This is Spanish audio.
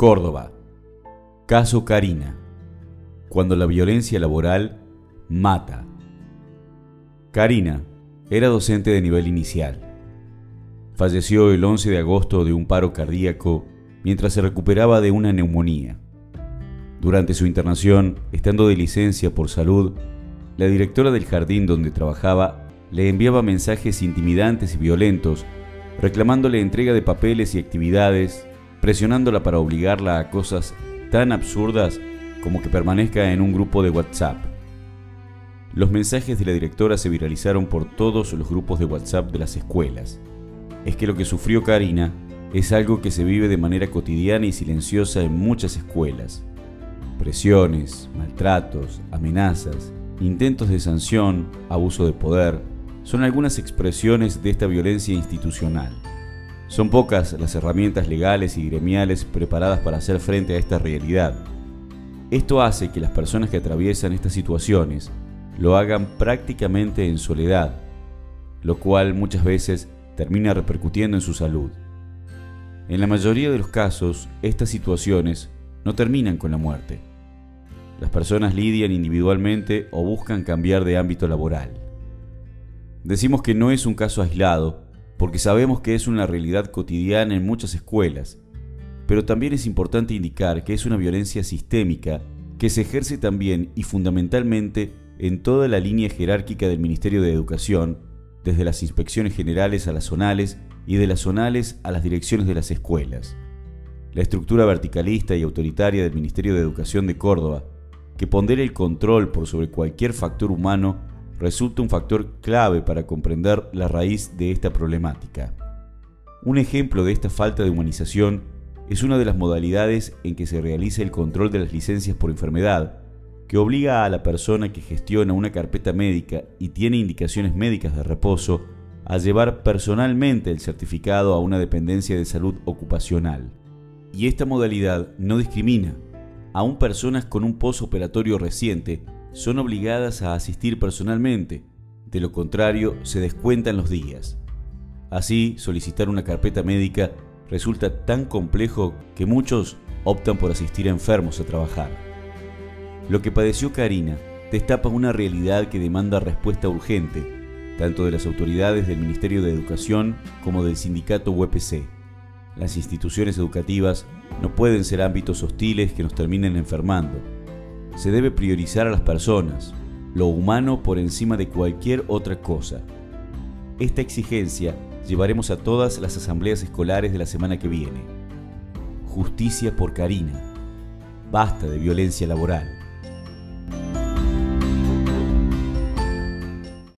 Córdoba. Caso Karina. Cuando la violencia laboral mata. Karina era docente de nivel inicial. Falleció el 11 de agosto de un paro cardíaco mientras se recuperaba de una neumonía. Durante su internación, estando de licencia por salud, la directora del jardín donde trabajaba le enviaba mensajes intimidantes y violentos, reclamándole entrega de papeles y actividades, presionándola para obligarla a cosas tan absurdas como que permanezca en un grupo de WhatsApp. Los mensajes de la directora se viralizaron por todos los grupos de WhatsApp de las escuelas. Es que lo que sufrió Karina es algo que se vive de manera cotidiana y silenciosa en muchas escuelas. Presiones, maltratos, amenazas, intentos de sanción, abuso de poder, son algunas expresiones de esta violencia institucional. Son pocas las herramientas legales y gremiales preparadas para hacer frente a esta realidad. Esto hace que las personas que atraviesan estas situaciones lo hagan prácticamente en soledad, lo cual muchas veces termina repercutiendo en su salud. En la mayoría de los casos, estas situaciones no terminan con la muerte. Las personas lidian individualmente o buscan cambiar de ámbito laboral. Decimos que no es un caso aislado porque sabemos que es una realidad cotidiana en muchas escuelas, pero también es importante indicar que es una violencia sistémica que se ejerce también y fundamentalmente en toda la línea jerárquica del Ministerio de Educación, desde las inspecciones generales a las zonales y de las zonales a las direcciones de las escuelas. La estructura verticalista y autoritaria del Ministerio de Educación de Córdoba, que pondera el control por sobre cualquier factor humano resulta un factor clave para comprender la raíz de esta problemática. Un ejemplo de esta falta de humanización es una de las modalidades en que se realiza el control de las licencias por enfermedad, que obliga a la persona que gestiona una carpeta médica y tiene indicaciones médicas de reposo a llevar personalmente el certificado a una dependencia de salud ocupacional. Y esta modalidad no discrimina. Aún personas con un posoperatorio reciente son obligadas a asistir personalmente, de lo contrario se descuentan los días. Así, solicitar una carpeta médica resulta tan complejo que muchos optan por asistir a enfermos a trabajar. Lo que padeció Karina destapa una realidad que demanda respuesta urgente, tanto de las autoridades del Ministerio de Educación como del sindicato UPC. Las instituciones educativas no pueden ser ámbitos hostiles que nos terminen enfermando se debe priorizar a las personas, lo humano por encima de cualquier otra cosa. Esta exigencia llevaremos a todas las asambleas escolares de la semana que viene. Justicia por Karina. Basta de violencia laboral.